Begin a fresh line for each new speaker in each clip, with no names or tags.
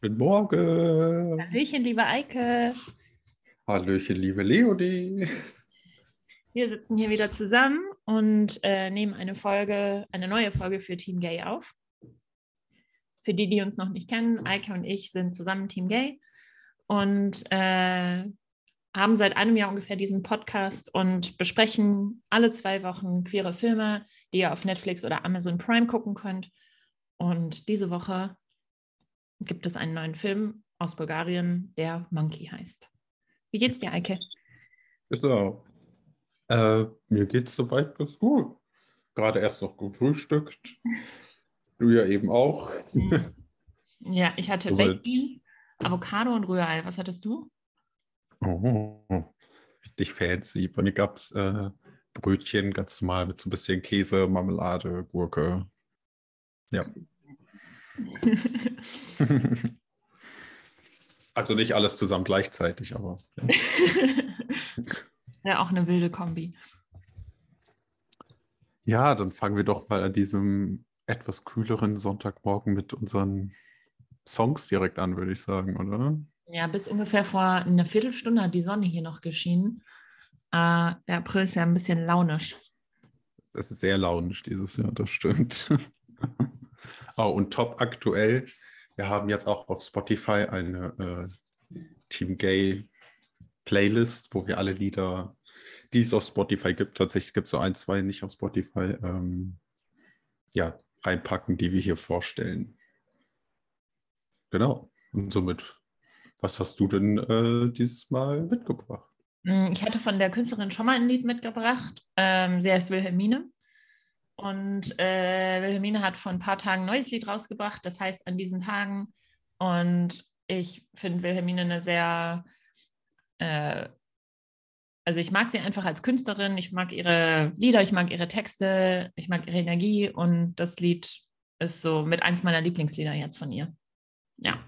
Guten Morgen.
Hallöchen, liebe Eike.
Hallöchen, liebe Leonie.
Wir sitzen hier wieder zusammen und äh, nehmen eine Folge, eine neue Folge für Team Gay auf. Für die, die uns noch nicht kennen, Eike und ich sind zusammen Team Gay und äh, haben seit einem Jahr ungefähr diesen Podcast und besprechen alle zwei Wochen queere Filme, die ihr auf Netflix oder Amazon Prime gucken könnt. Und diese Woche gibt es einen neuen Film aus Bulgarien, der Monkey heißt. Wie geht's dir, Eike?
Genau. Äh, mir geht's soweit ganz gut. Gerade erst noch gefrühstückt. Du ja eben auch.
Ja, ich hatte
So
Baked Beans, Avocado und Rührei. Was hattest du?
Oh, richtig fancy. Bei mir gab es äh, Brötchen ganz normal mit so ein bisschen Käse, Marmelade, Gurke. Ja. also nicht alles zusammen gleichzeitig, aber ja.
ja, auch eine wilde Kombi.
Ja, dann fangen wir doch mal an diesem etwas kühleren Sonntagmorgen mit unseren Songs direkt an, würde ich sagen, oder?
Ja, bis ungefähr vor einer Viertelstunde hat die Sonne hier noch geschienen. Äh, der April ist ja ein bisschen launisch.
Das ist sehr launisch dieses Jahr, das stimmt. oh, und top aktuell, wir haben jetzt auch auf Spotify eine äh, Team Gay Playlist, wo wir alle Lieder, die es auf Spotify gibt, tatsächlich gibt es so ein, zwei nicht auf Spotify, ähm, ja, reinpacken, die wir hier vorstellen. Genau. Und somit, was hast du denn äh, dieses Mal mitgebracht?
Mm, Ich hatte von der Künstlerin schon mal ein Lied mitgebracht. Ähm, sie heißt Wilhelmine. Und äh, Wilhelmine hat vor ein paar Tagen ein neues Lied rausgebracht, das heißt an diesen Tagen. Und ich finde Wilhelmine eine sehr, äh, also ich mag sie einfach als Künstlerin, ich mag ihre Lieder, ich mag ihre Texte, ich mag ihre Energie und das Lied ist so mit eins meiner Lieblingslieder jetzt von ihr. Ja,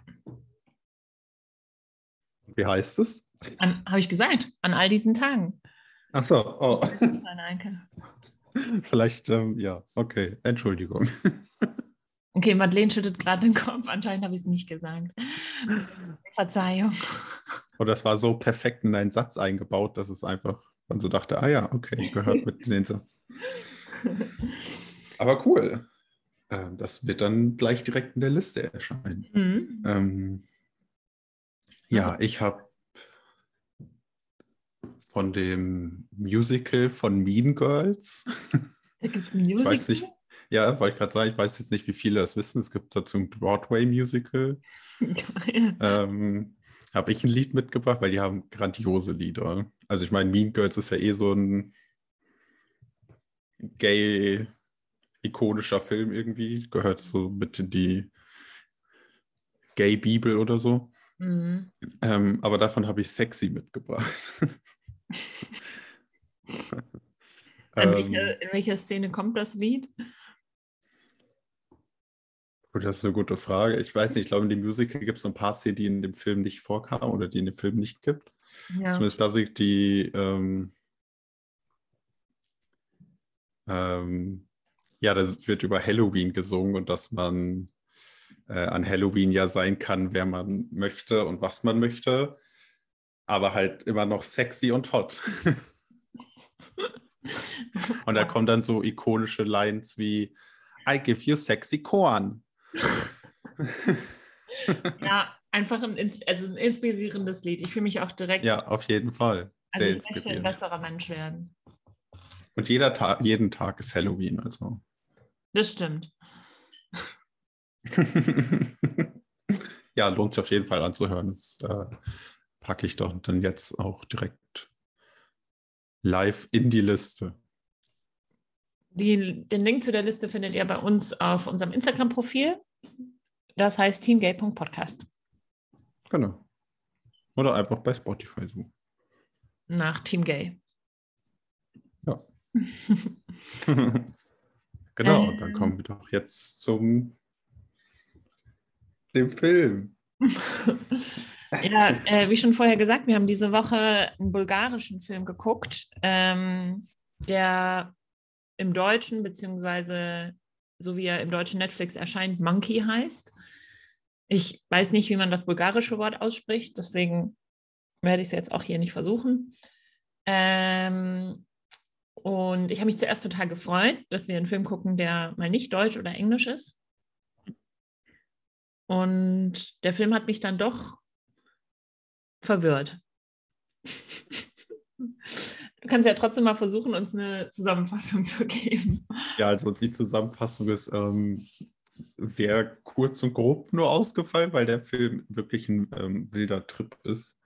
Wie heißt es?
habe ich gesagt, an all diesen Tagen.
Ach so, oh.
Nein, Eike.
Vielleicht, ähm, ja, okay, Entschuldigung.
Okay, Madeleine schüttet gerade den Kopf. Anscheinend habe ich es nicht gesagt. Verzeihung.
Und das war so perfekt in deinen Satz eingebaut, dass es einfach, man so dachte, ah ja, okay, gehört mit in den Satz. Aber cool. Ähm, das wird dann gleich direkt in der Liste erscheinen.
Mhm.
Ähm, ja, ich habe von dem Musical von Mean Girls.
Da gibt es ein
Ich
Musical.
weiß nicht, ja, wollte ich gerade sagen, ich weiß jetzt nicht, wie viele das wissen. Es gibt dazu ein Broadway-Musical. Ähm, habe ich ein Lied mitgebracht, weil die haben grandiose Lieder. Also ich meine, Mean Girls ist ja eh so ein gay ikonischer Film irgendwie. Gehört so mit in die Gay-Bibel oder so.
Mhm.
Ähm, aber davon habe ich Sexy mitgebracht.
In,
ähm,
welche, in welcher Szene kommt das Lied?
gut, das ist eine gute Frage. Ich weiß nicht, ich glaube, in dem Musical gibt es so ein paar Szenen, die in dem Film nicht vorkamen oder die in dem Film nicht gibt.
Ja.
Zumindest da singt die, ähm, ähm, ja, das wird über Halloween gesungen und dass man äh, an Halloween ja sein kann, wer man möchte und was man möchte, aber halt immer noch sexy und hot. und da kommen dann so ikonische Lines wie I give you sexy corn.
ja, einfach ein, also ein inspirierendes Lied. Ich fühle mich auch direkt,
Ja, auf jeden Fall.
also
Sehr
ich möchte ein
inspirierend.
besserer Mensch werden.
Und jeder Tag, jeden Tag ist Halloween, also.
Das stimmt.
ja, lohnt sich auf jeden Fall anzuhören. Das äh, packe ich doch dann jetzt auch direkt live in die Liste.
Die, den Link zu der Liste findet ihr bei uns auf unserem Instagram-Profil. Das heißt teamgay.podcast.
Genau. Oder einfach bei Spotify suchen.
Nach Team Gay.
Ja. genau, und dann
Ähm.
kommen wir doch jetzt zum dem Film.
Ja, äh, wie schon vorher gesagt, wir haben diese Woche einen bulgarischen Film geguckt, ähm, der im Deutschen, beziehungsweise so wie er im deutschen Netflix erscheint, Monkey heißt. Ich weiß nicht, wie man das bulgarische Wort ausspricht, deswegen werde ich es jetzt auch hier nicht versuchen. Ähm, und ich habe mich zuerst total gefreut, dass wir einen Film gucken, der mal nicht deutsch oder englisch ist. Und der Film hat mich dann doch verwirrt. Du kannst ja trotzdem mal versuchen, uns eine Zusammenfassung zu geben.
Ja, also die Zusammenfassung ist ähm, sehr kurz und grob nur ausgefallen, weil der Film wirklich ein ähm, wilder Trip ist.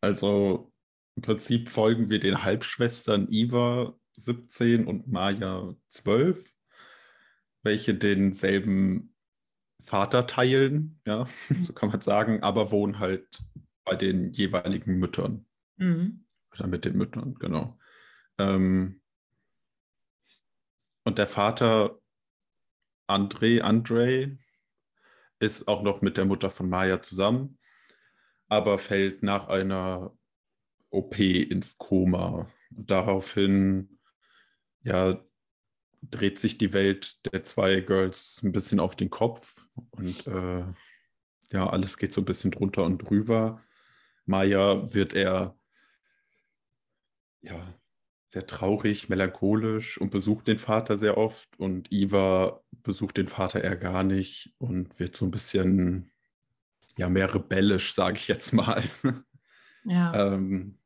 Also im Prinzip folgen wir den Halbschwestern Iva 17 und Maya 12, welche denselben Vater teilen, ja, so kann man sagen, aber wohnen halt bei den jeweiligen Müttern. Mhm. Oder mit den Müttern, genau. Ähm, und der Vater André, André ist auch noch mit der Mutter von Maya zusammen, aber fällt nach einer OP ins Koma. Daraufhin ja, dreht sich die Welt der zwei Girls ein bisschen auf den Kopf und äh, ja, alles geht so ein bisschen drunter und drüber. Maya wird er ja sehr traurig, melancholisch und besucht den Vater sehr oft und Iva besucht den Vater eher gar nicht und wird so ein bisschen ja mehr rebellisch, sage ich jetzt mal. Ja. ähm,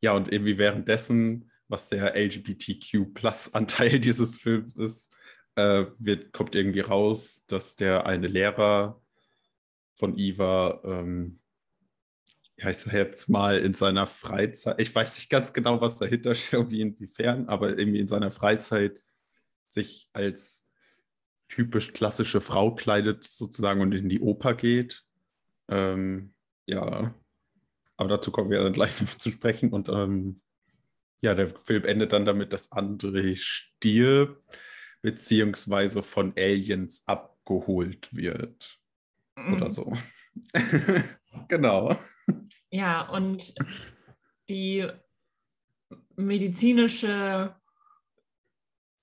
ja, und irgendwie währenddessen, was der LGBTQ-Plus-Anteil dieses Films ist, äh, wird, kommt irgendwie raus, dass der eine Lehrer von Iva ähm, ja, ich sage jetzt mal, in seiner Freizeit, ich weiß nicht ganz genau, was dahinter steht, wie inwiefern, aber irgendwie in seiner Freizeit sich als typisch klassische Frau kleidet sozusagen und in die Oper geht. Ähm, ja, aber dazu kommen wir dann gleich noch zu sprechen. Und ähm, ja, der Film endet dann damit, dass André stirbt, beziehungsweise von Aliens abgeholt wird. Mhm. Oder so. genau.
Ja, und die medizinische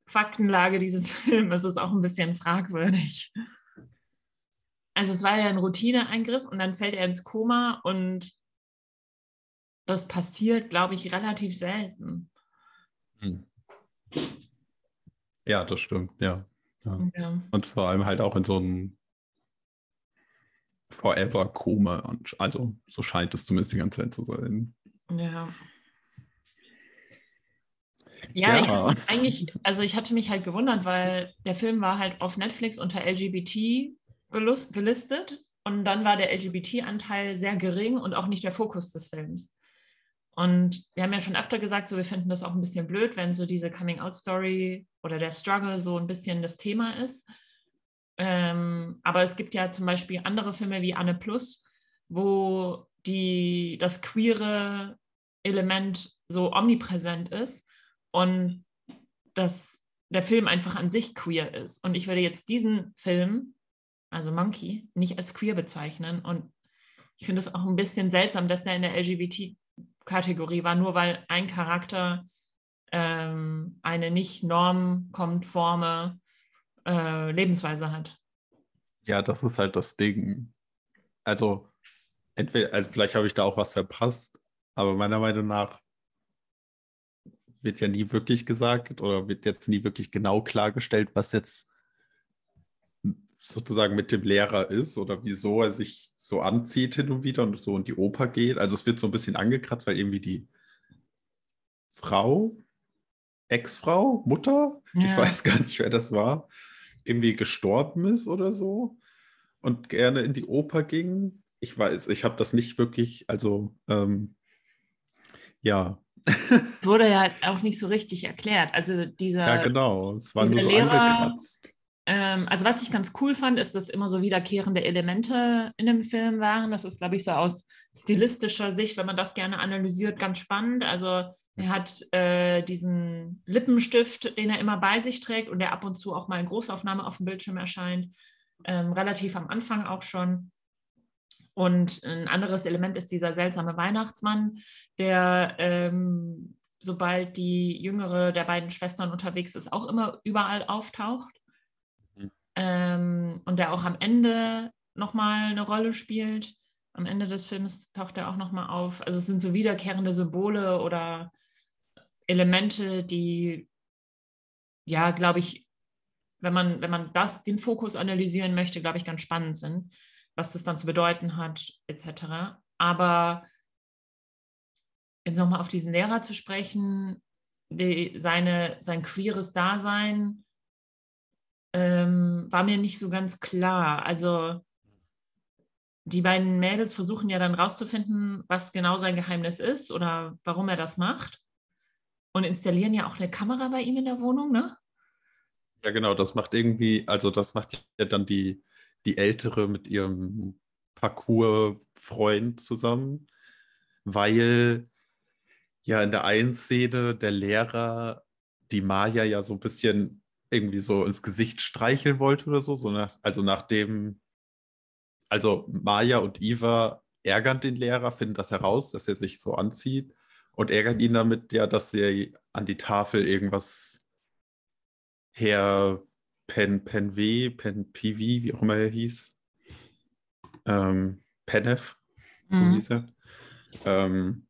Faktenlage dieses Films ist auch ein bisschen fragwürdig. Also es war ja ein Routineeingriff und dann fällt er ins Koma und das passiert, glaube ich, relativ selten. Hm.
Ja, das stimmt, ja. ja. ja. Und vor allem halt auch in so einem Forever-Koma. Also so scheint es zumindest die ganze Zeit zu sein.
Ja. Ja, ja. Ich hatte eigentlich, also ich hatte mich halt gewundert, weil der Film war halt auf Netflix unter LGBT gelistet und dann war der LGBT-Anteil sehr gering und auch nicht der Fokus des Films. Und wir haben ja schon öfter gesagt, so wir finden das auch ein bisschen blöd, wenn so diese Coming-out-Story oder der Struggle so ein bisschen das Thema ist. Ähm, aber es gibt ja zum Beispiel andere Filme wie Anne Plus, wo die, das queere Element so omnipräsent ist und dass der Film einfach an sich queer ist. Und ich würde jetzt diesen Film, also Monkey, nicht als queer bezeichnen. Und ich finde es auch ein bisschen seltsam, dass der in der LGBT-Kategorie war, nur weil ein Charakter ähm, eine nicht normkonforme äh, Lebensweise hat.
Ja, das ist halt das Ding. Also, entweder, also vielleicht habe ich da auch was verpasst, aber meiner Meinung nach wird ja nie wirklich gesagt oder wird jetzt nie wirklich genau klargestellt, was jetzt sozusagen mit dem Lehrer ist oder wieso er sich so anzieht hin und wieder und so in die Oper geht. Also es wird so ein bisschen angekratzt, weil irgendwie die Frau, Ex-Frau, Mutter, ja. ich weiß gar nicht, wer das war, irgendwie gestorben ist oder so und gerne in die Oper ging. Ich weiß, ich habe das nicht wirklich, also ähm, ja.
Wurde ja auch nicht so richtig erklärt. Also dieser.
Ja, genau. Es war nur so Lehrer, angekratzt.
Ähm, also, was ich ganz cool fand, ist, dass immer so wiederkehrende Elemente in dem Film waren. Das ist, glaube ich, so aus stilistischer Sicht, wenn man das gerne analysiert, ganz spannend. Also, er hat äh, diesen Lippenstift, den er immer bei sich trägt und der ab und zu auch mal in Großaufnahme auf dem Bildschirm erscheint, ähm, relativ am Anfang auch schon. Und ein anderes Element ist dieser seltsame Weihnachtsmann, der, ähm, sobald die jüngere der beiden Schwestern unterwegs ist, auch immer überall auftaucht. Mhm. ähm, und der auch am Ende nochmal eine Rolle spielt. Am Ende des Films taucht er auch nochmal auf. Also es sind so wiederkehrende Symbole oder Elemente, die, ja, glaube ich, wenn man, wenn man das, den Fokus analysieren möchte, glaube ich, ganz spannend sind, was das dann zu bedeuten hat, etc. Aber jetzt nochmal auf diesen Lehrer zu sprechen, die, seine, sein queeres Dasein ähm, war mir nicht so ganz klar. Also die beiden Mädels versuchen ja dann rauszufinden, was genau sein Geheimnis ist oder warum er das macht. Und installieren ja auch eine Kamera bei ihm in der Wohnung, ne?
Ja, genau, das macht irgendwie, also das macht ja dann die, die Ältere mit ihrem Parcours-Freund zusammen, weil ja in der einen Szene der Lehrer die Maya ja so ein bisschen irgendwie so ins Gesicht streicheln wollte oder so, so nach, also nachdem, also Maya und Iva ärgern den Lehrer, finden das heraus, dass er sich so anzieht und ärgern ihn damit ja, dass er an die Tafel irgendwas Herr Pen, Penw, Pen PV, wie auch immer er hieß, ähm, Penev, so mhm. hieß er, ähm,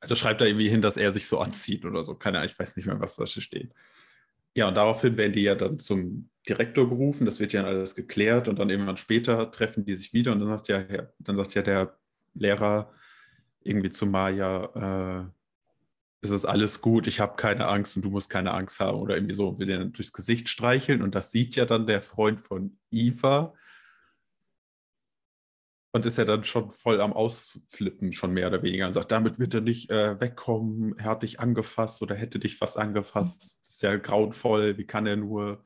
also schreibt er irgendwie hin, dass er sich so anzieht oder so. Keine Ahnung, ich weiß nicht mehr, was da steht. Ja, und daraufhin werden die ja dann zum Direktor gerufen, das wird ja alles geklärt und dann irgendwann später treffen die sich wieder und dann sagt ja, dann sagt ja der Lehrer irgendwie zu Maya, äh, es ist alles gut, ich habe keine Angst und du musst keine Angst haben oder irgendwie so, will den durchs Gesicht streicheln und das sieht ja dann der Freund von Eva und ist ja dann schon voll am Ausflippen, schon mehr oder weniger. Und sagt, damit wird er nicht äh, wegkommen, er hat dich angefasst oder hätte dich fast angefasst. Das ist ja grauenvoll, wie kann er nur.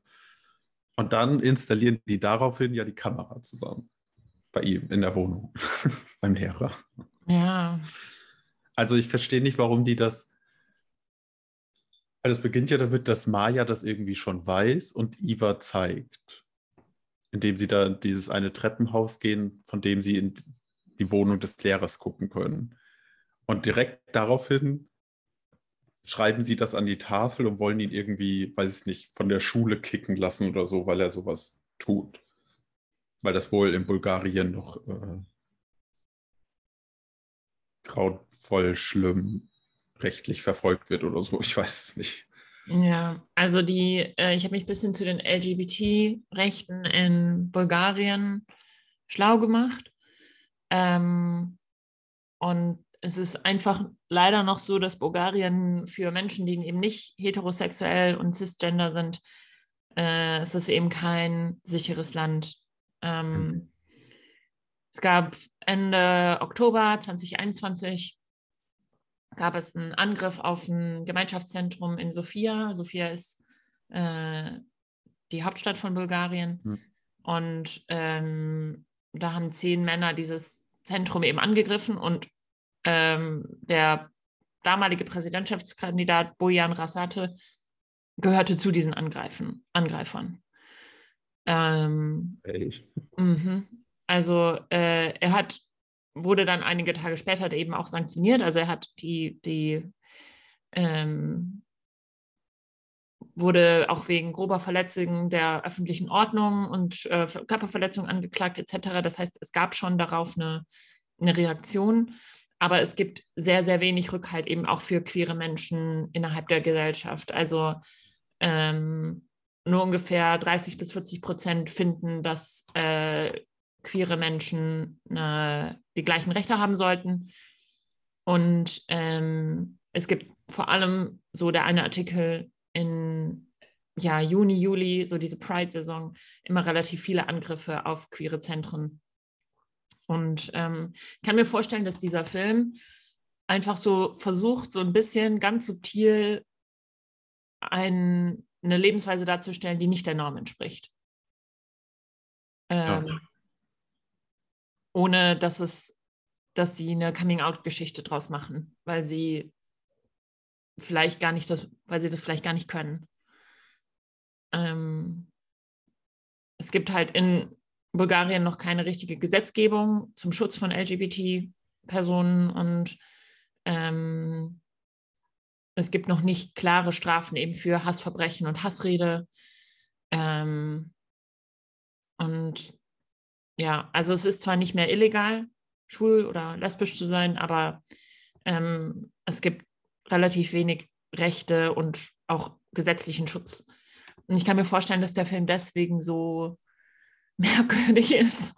Und dann installieren die daraufhin ja die Kamera zusammen. Bei ihm in der Wohnung, beim Lehrer.
Ja.
Also ich verstehe nicht, warum die das. Also es beginnt ja damit, dass Maya das irgendwie schon weiß und Iva zeigt indem sie da dieses eine Treppenhaus gehen, von dem sie in die Wohnung des Lehrers gucken können. Und direkt daraufhin schreiben sie das an die Tafel und wollen ihn irgendwie, weiß ich nicht, von der Schule kicken lassen oder so, weil er sowas tut. Weil das wohl in Bulgarien noch äh, grauenvoll schlimm rechtlich verfolgt wird oder so. Ich weiß es nicht.
Ja, also die, äh, ich habe mich ein bisschen zu den LGBT-Rechten in Bulgarien schlau gemacht. Ähm, und es ist einfach leider noch so, dass Bulgarien für Menschen, die eben nicht heterosexuell und cisgender sind, äh, es ist eben kein sicheres Land. Ähm, mhm. Es gab Ende Oktober 2021 gab es einen Angriff auf ein Gemeinschaftszentrum in Sofia. Sofia ist äh, die Hauptstadt von Bulgarien. Mhm. Und ähm, da haben zehn Männer dieses Zentrum eben angegriffen und ähm, der damalige Präsidentschaftskandidat Bojan Rasate gehörte zu diesen Angreifen, Angreifern. Ähm, hey. Also äh, er hat wurde dann einige Tage später eben auch sanktioniert. Also er hat die, die ähm, wurde auch wegen grober Verletzung der öffentlichen Ordnung und äh, Körperverletzung angeklagt etc. Das heißt, es gab schon darauf eine, eine Reaktion, aber es gibt sehr, sehr wenig Rückhalt eben auch für queere Menschen innerhalb der Gesellschaft. Also ähm, nur ungefähr 30 bis 40 Prozent finden, dass äh, queere Menschen äh, die gleichen Rechte haben sollten. Und ähm, es gibt vor allem so der eine Artikel in ja, Juni, Juli, so diese Pride-Saison, immer relativ viele Angriffe auf queere Zentren. Und ähm, kann mir vorstellen, dass dieser Film einfach so versucht, so ein bisschen ganz subtil ein, eine Lebensweise darzustellen, die nicht der Norm entspricht. Ähm, ja ohne dass es, dass sie eine Coming-out-Geschichte draus machen, weil sie vielleicht gar nicht das, weil sie das vielleicht gar nicht können. Ähm, es gibt halt in Bulgarien noch keine richtige Gesetzgebung zum Schutz von LGBT-Personen und ähm, es gibt noch nicht klare Strafen eben für Hassverbrechen und Hassrede. Ähm, und ja, also es ist zwar nicht mehr illegal, schwul oder lesbisch zu sein, aber ähm, es gibt relativ wenig Rechte und auch gesetzlichen Schutz. Und ich kann mir vorstellen, dass der Film deswegen so merkwürdig ist.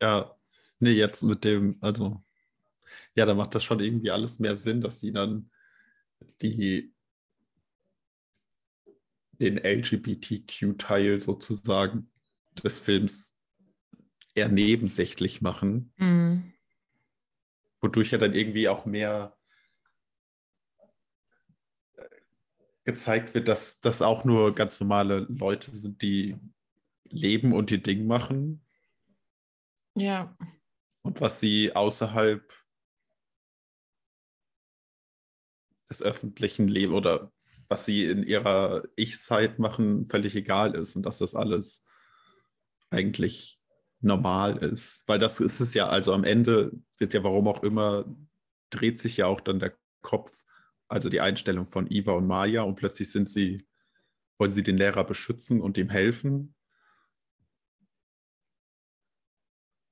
Ja, nee, jetzt mit dem, also, ja, da macht das schon irgendwie alles mehr Sinn, dass die dann die den LGBTQ-Teil sozusagen des Films eher nebensächlich machen,
Mhm.
wodurch ja dann irgendwie auch mehr äh, gezeigt wird, dass das auch nur ganz normale Leute sind, die leben und ihr Ding machen.
Ja,
und was sie außerhalb des öffentlichen Lebens oder was sie in ihrer Ich-Zeit machen, völlig egal ist und dass das alles eigentlich normal ist. Weil das ist es ja, also am Ende wird ja, warum auch immer, dreht sich ja auch dann der Kopf, also die Einstellung von Iva und Maya und plötzlich sind sie, wollen sie den Lehrer beschützen und ihm helfen.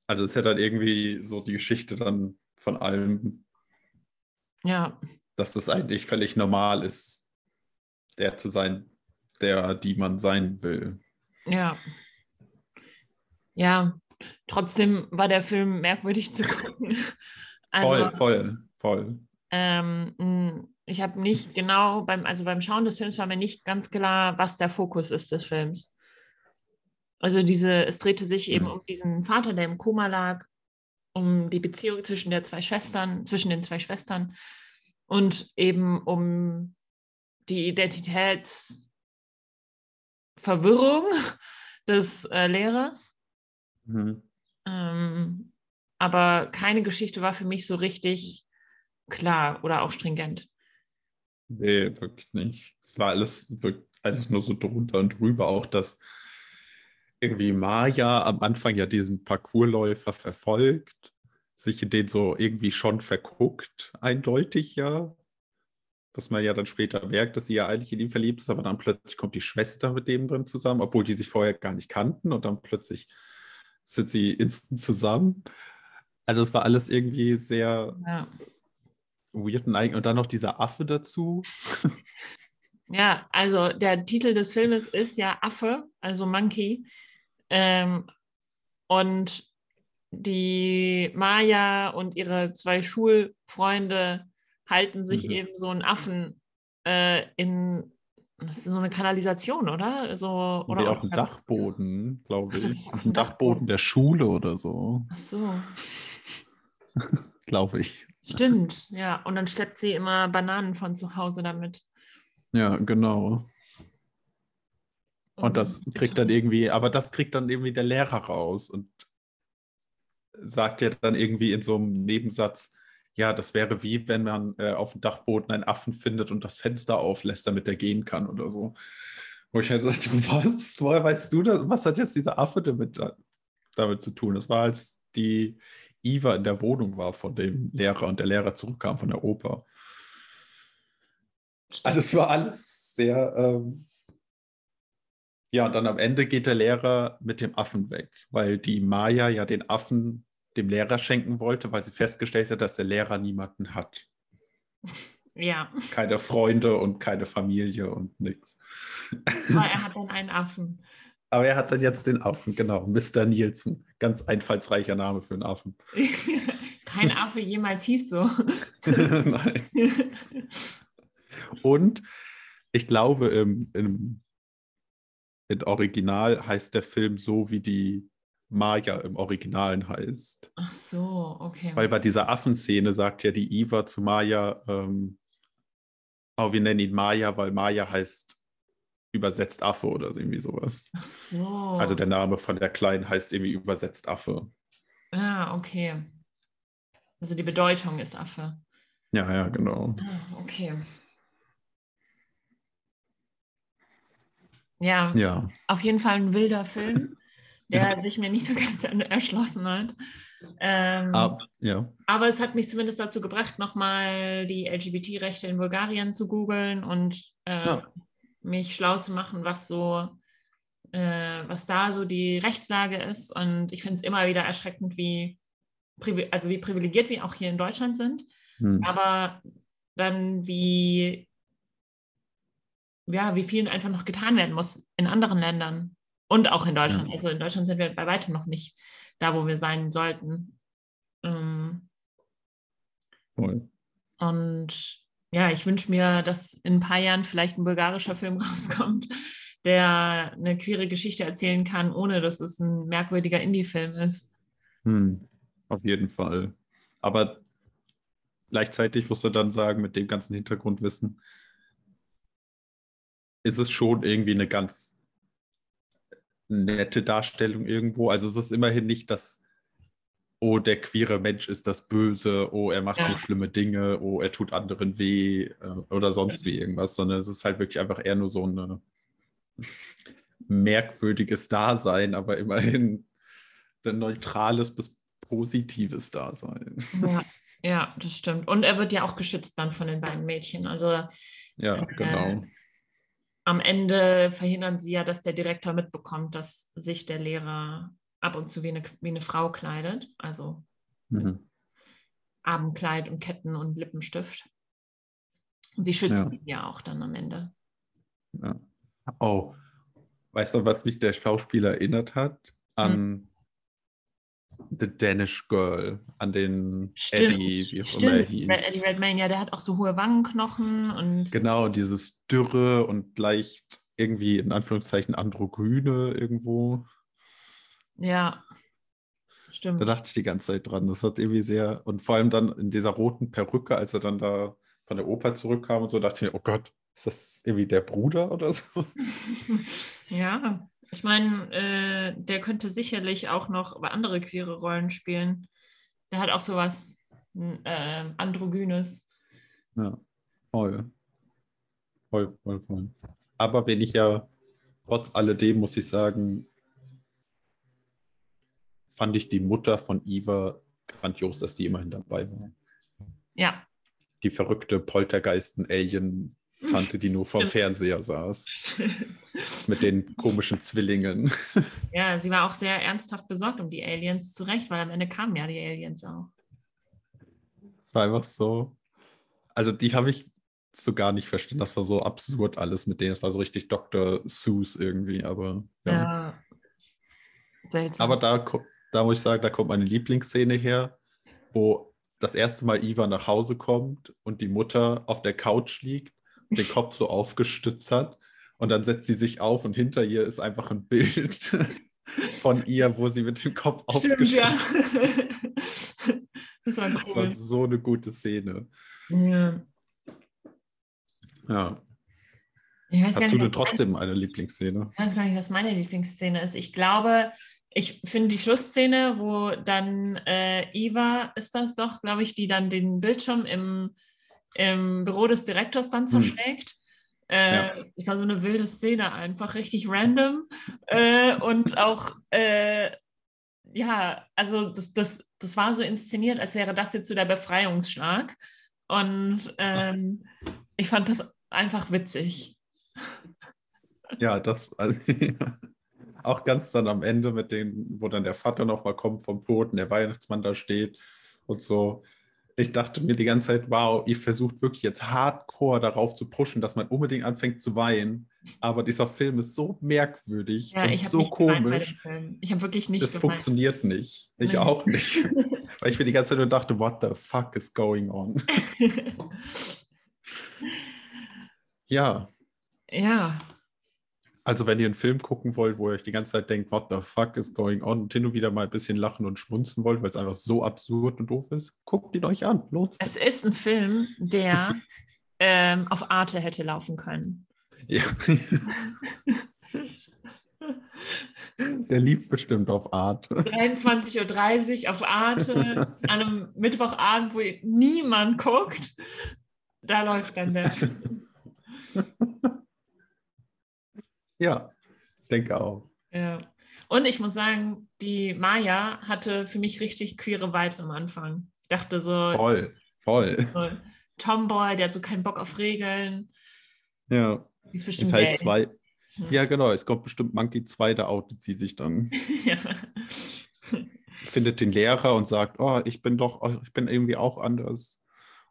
Also ist ja dann irgendwie so die Geschichte dann von allem,
ja,
dass es eigentlich völlig normal ist, der zu sein, der, die man sein will.
ja. Ja, trotzdem war der Film merkwürdig zu gucken. Also,
voll, voll, voll.
Ähm, ich habe nicht genau beim, also beim Schauen des Films war mir nicht ganz klar, was der Fokus ist des Films. Also diese, es drehte sich eben
Mhm.
um diesen Vater, der im Koma lag, um die Beziehung zwischen der zwei Schwestern, zwischen den zwei Schwestern und eben um die Identitätsverwirrung des äh, Lehrers.
Mhm.
Ähm, aber keine Geschichte war für mich so richtig klar oder auch stringent.
Nee, wirklich nicht. Es war alles alles nur so drunter und drüber. Auch dass irgendwie Maya am Anfang ja diesen Parcoursläufer verfolgt, sich in den so irgendwie schon verguckt, eindeutig ja. Was man ja dann später merkt, dass sie ja eigentlich in ihn verliebt ist, aber dann plötzlich kommt die Schwester mit dem drin zusammen, obwohl die sich vorher gar nicht kannten und dann plötzlich sind sie instant zusammen. Also es war alles irgendwie sehr
Ja,
weird und eigen- und dann noch dieser Affe dazu.
ja also der Titel des Filmes ist ja Affe, also Monkey. Ähm, und die Maya und ihre zwei Schulfreunde halten sich
Mhm.
eben so einen Affen äh, in, das ist so eine Kanalisation, oder? So,
Oder
oder
auf dem Dachboden, glaube ich. Auf dem.
Dachboden
der Schule oder so,
Ach so.
glaube ich.
Stimmt, ja. Und dann schleppt sie immer Bananen von zu Hause damit.
Ja, genau. Und das kriegt dann irgendwie, aber das kriegt dann irgendwie der Lehrer raus und sagt ja dann irgendwie in so einem Nebensatz, ja, das wäre wie wenn man äh, auf dem Dachboden einen Affen findet und das Fenster auflässt, damit er gehen kann oder so. Wo ich halt sagte, was? Woher weißt du das? Was hat jetzt dieser Affe damit, damit zu tun? Das war, als die Iva in der Wohnung war von dem Lehrer und der Lehrer zurückkam von der Oper. Also es war alles sehr. Ähm ja, und dann am Ende geht der Lehrer mit dem Affen weg, weil die Maya ja den Affen dem Lehrer schenken wollte, weil sie festgestellt hat, dass der Lehrer niemanden hat.
Ja,
Keine Freunde und keine Familie und nichts.
aber er hat dann einen Affen.
Aber er hat dann jetzt den Affen, genau, Mr. Nielsen. Ganz einfallsreicher Name für einen Affen.
Kein Affe jemals hieß so.
Nein. Und ich glaube, im, im, im Original heißt der Film so, wie die Maya im Originalen heißt.
Ach so, okay.
Weil bei dieser Affenszene sagt ja die Iva zu Maya, ähm, oh, wir nennen ihn Maya, weil Maya heißt übersetzt Affe oder so irgendwie sowas.
Ach so.
Also der Name von der Kleinen heißt irgendwie übersetzt Affe.
Ah, okay. Also die Bedeutung ist Affe.
Ja, ja, genau.
Ah, okay. Ja,
Ja,
auf jeden Fall ein wilder Film, der sich mir nicht so ganz erschlossen hat. Ähm,
ah, ja.
Aber es hat mich zumindest dazu gebracht, nochmal die LGBT-Rechte in Bulgarien zu googeln und äh,
Ja.
mich schlau zu machen, was so, äh, was da so die Rechtslage ist. Und ich finde es immer wieder erschreckend, wie, also wie privilegiert wir auch hier in Deutschland sind, hm. aber dann wie, ja, wie viel einfach noch getan werden muss in anderen Ländern und auch in Deutschland. Ja. Also in Deutschland sind wir bei weitem noch nicht da, wo wir sein sollten. Ähm, Voll. Und ja, ich wünsche mir, dass in ein paar Jahren vielleicht ein bulgarischer Film rauskommt, der eine queere Geschichte erzählen kann, ohne dass es ein merkwürdiger Indie-Film ist.
Hm, auf jeden Fall. Aber gleichzeitig musst du dann sagen, mit dem ganzen Hintergrundwissen, ist es schon irgendwie eine ganz nette Darstellung irgendwo. Also es ist immerhin nicht das oh, der queere Mensch ist das Böse, oh, er macht ja. nur schlimme Dinge, oh, er tut anderen weh äh, oder sonst wie irgendwas, sondern es ist halt wirklich einfach eher nur so ein merkwürdiges Dasein, aber immerhin ein neutrales bis positives Dasein.
Ja, ja, das stimmt. Und er wird ja auch geschützt dann von den beiden Mädchen. Also
ja, äh, genau.
Am Ende verhindern sie ja, dass der Direktor mitbekommt, dass sich der Lehrer ab und zu wie eine, wie eine Frau kleidet. Also mhm. Abendkleid und Ketten und Lippenstift. Und sie schützt ja. ihn ja auch dann am Ende.
Ja. Oh, weißt du, was mich der Schauspieler erinnert hat? An hm. The Danish Girl, an den
stimmt,
Eddie,
wie auch immer er hieß. Eddie Redmayne, ja, der hat auch so hohe Wangenknochen und.
Genau, dieses Dürre und leicht irgendwie in Anführungszeichen androgyne irgendwo.
Ja, stimmt.
Da dachte ich die ganze Zeit dran. Das hat irgendwie sehr, und vor allem dann in dieser roten Perücke, als er dann da von der Oper zurückkam und so, dachte ich mir, oh Gott, ist das irgendwie der Bruder oder so?
ja, ich meine, äh, der könnte sicherlich auch noch andere queere Rollen spielen. Der hat auch sowas äh, Androgynes.
Ja, voll. Voll, voll, voll. Aber wenn ich ja trotz alledem, muss ich sagen, fand ich die Mutter von Eva grandios, dass die immerhin dabei war.
Ja.
Die verrückte Poltergeisten-Alien-Tante, die nur vorm Fernseher saß. mit den komischen Zwillingen.
Ja, sie war auch sehr ernsthaft besorgt um die Aliens, zurecht, weil am Ende kamen ja die Aliens auch.
Es war einfach so. Also, die habe ich so gar nicht verstanden. Das war so absurd alles mit denen. Es war so richtig Dr. Seuss irgendwie, aber. Ja. ja. Aber da, da muss ich sagen, da kommt meine Lieblingsszene her, wo das erste Mal Iva nach Hause kommt und die Mutter auf der Couch liegt den Kopf so aufgestützt hat. Und dann setzt sie sich auf und hinter ihr ist einfach ein Bild von ihr, wo sie mit dem Kopf aufgestützt ja. das, war cool. das war so eine gute Szene. Ja. Ja. Hast du denn trotzdem eine Lieblingsszene?
Ich weiß gar nicht, was meine Lieblingsszene ist. Ich glaube, ich finde die Schlussszene, wo dann äh, Eva ist das doch, glaube ich, die dann den Bildschirm im, im Büro des Direktors dann hm. zerschlägt. Hm. Äh, ja. Das war so eine wilde Szene, einfach richtig random. Äh, und auch, äh, ja, also das, das, das war so inszeniert, als wäre das jetzt so der Befreiungsschlag. Und ähm, ich fand das einfach witzig.
Ja, das. Also, auch ganz dann am Ende mit dem, wo dann der Vater nochmal kommt vom Toten, der Weihnachtsmann da steht und so. Ich dachte mir die ganze Zeit, wow, ihr versucht wirklich jetzt hardcore darauf zu pushen, dass man unbedingt anfängt zu weinen. Aber dieser Film ist so merkwürdig ja, und so komisch.
Ich habe wirklich nicht.
Das gemeint. funktioniert nicht. Ich nee. auch nicht. Weil ich mir die ganze Zeit nur dachte, what the fuck is going on? ja.
Ja,
also wenn ihr einen Film gucken wollt, wo ihr euch die ganze Zeit denkt, what the fuck is going on und hin und wieder mal ein bisschen lachen und schmunzen wollt, weil es einfach so absurd und doof ist, guckt ihn euch an. Los.
Es ist ein Film, der ähm, auf Arte hätte laufen können.
Ja. Der lief bestimmt auf Arte.
23.30 Uhr auf Arte, an einem Mittwochabend, wo niemand guckt. Da läuft dann der.
Ja, denke auch.
Ja. Und ich muss sagen, die Maya hatte für mich richtig queere Vibes am Anfang. Ich dachte so.
Voll, voll.
So, Tomboy, der hat so keinen Bock auf Regeln.
Ja.
Die ist bestimmt
In Teil
gay.
2.
Hm.
Ja, genau. Es kommt bestimmt Monkey 2, da outet sie sich dann.
ja.
Findet den Lehrer und sagt, oh, ich bin doch, oh, ich bin irgendwie auch anders.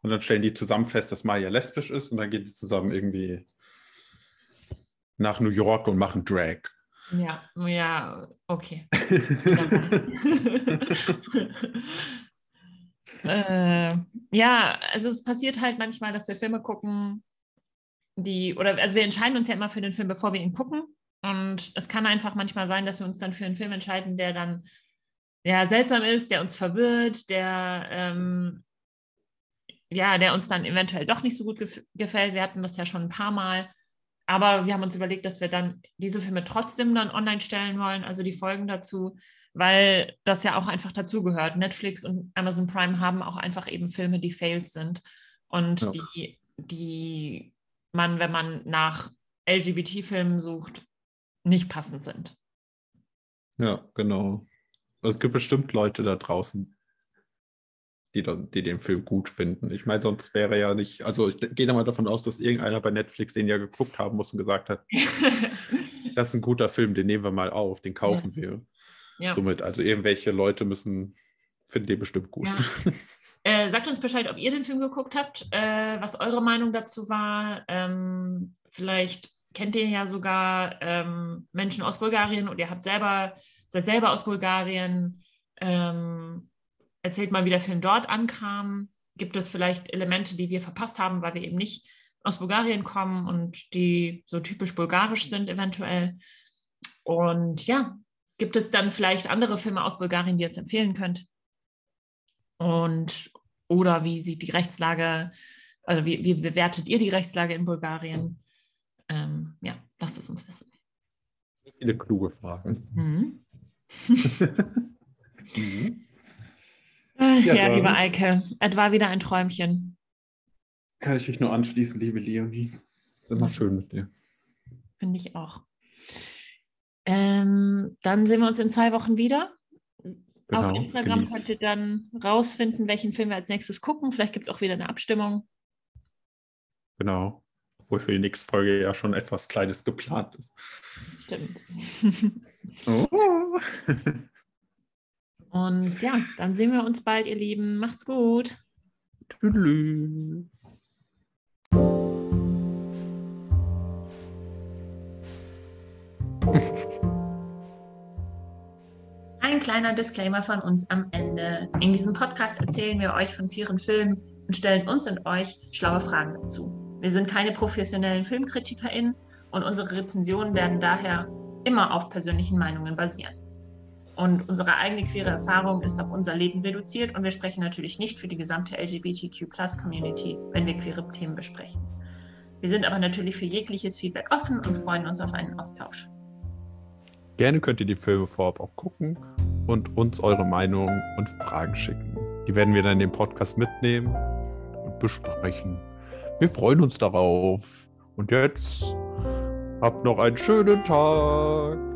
Und dann stellen die zusammen fest, dass Maya lesbisch ist und dann gehen die zusammen irgendwie nach New York und machen Drag.
ja, ja, okay. Äh, ja, also es passiert halt manchmal, dass wir Filme gucken, die, oder also wir entscheiden uns ja immer für den Film, bevor wir ihn gucken. Und es kann einfach manchmal sein, dass wir uns dann für einen Film entscheiden, der dann ja seltsam ist, der uns verwirrt, der ähm, ja, der uns dann eventuell doch nicht so gut gef gefällt. Wir hatten das ja schon ein paar Mal. Aber wir haben uns überlegt, dass wir dann diese Filme trotzdem dann online stellen wollen, also die Folgen dazu, weil das ja auch einfach dazugehört. Netflix und Amazon Prime haben auch einfach eben Filme, die Fails sind und
Ja.
die, die man, wenn man nach LGBT-Filmen sucht, nicht passend sind.
Ja, genau. Es gibt bestimmt Leute da draußen, die, die den Film gut finden. Ich meine, sonst wäre ja nicht, also ich gehe da mal davon aus, dass irgendeiner bei Netflix den ja geguckt haben muss und gesagt hat, das ist ein guter Film, den nehmen wir mal auf, den kaufen wir.
ja.
Somit, also irgendwelche Leute müssen, finden den bestimmt gut.
Ja. Äh, sagt uns Bescheid, ob ihr den Film geguckt habt, äh, was eure Meinung dazu war. Ähm, vielleicht kennt ihr ja sogar ähm, Menschen aus Bulgarien und ihr habt selber, seid selber aus Bulgarien. Ähm, erzählt mal, wie der Film dort ankam. Gibt es vielleicht Elemente, die wir verpasst haben, weil wir eben nicht aus Bulgarien kommen und die so typisch bulgarisch sind eventuell? Und ja, gibt es dann vielleicht andere Filme aus Bulgarien, die ihr uns empfehlen könnt? Und oder wie sieht die Rechtslage, also wie, wie bewertet ihr die Rechtslage in Bulgarien? Ähm, ja, lasst es uns wissen.
Viele kluge Fragen.
Mhm.
Mhm.
Äh,
Ja,
Ja, liebe Eike, es war wieder ein Träumchen.
Kann ich mich nur anschließen, liebe Leonie. Ist immer schön mit dir.
Finde ich auch. Ähm, dann sehen wir uns in zwei Wochen wieder. Auf
Genau,
Instagram
genieß-
könnt ihr dann rausfinden, welchen Film wir als nächstes gucken. Vielleicht gibt es auch wieder eine Abstimmung.
Genau. Obwohl für die nächste Folge ja schon etwas Kleines geplant ist.
Stimmt.
Oh.
Und ja, dann sehen wir uns bald, ihr Lieben. Macht's gut.
Tüdelü.
Ein kleiner Disclaimer von uns am Ende. In diesem Podcast erzählen wir euch von queeren Filmen und stellen uns und euch schlaue Fragen dazu. Wir sind keine professionellen FilmkritikerInnen und unsere Rezensionen werden daher immer auf persönlichen Meinungen basieren. Und unsere eigene queere Erfahrung ist auf unser Leben reduziert und wir sprechen natürlich nicht für die gesamte LGBTQ-Plus-Community, wenn wir queere Themen besprechen. Wir sind aber natürlich für jegliches Feedback offen und freuen uns auf einen Austausch.
Gerne könnt ihr die Filme vorab auch gucken und uns eure Meinung und Fragen schicken. Die werden wir dann in den Podcast mitnehmen und besprechen. Wir freuen uns darauf. Und jetzt habt noch einen schönen Tag.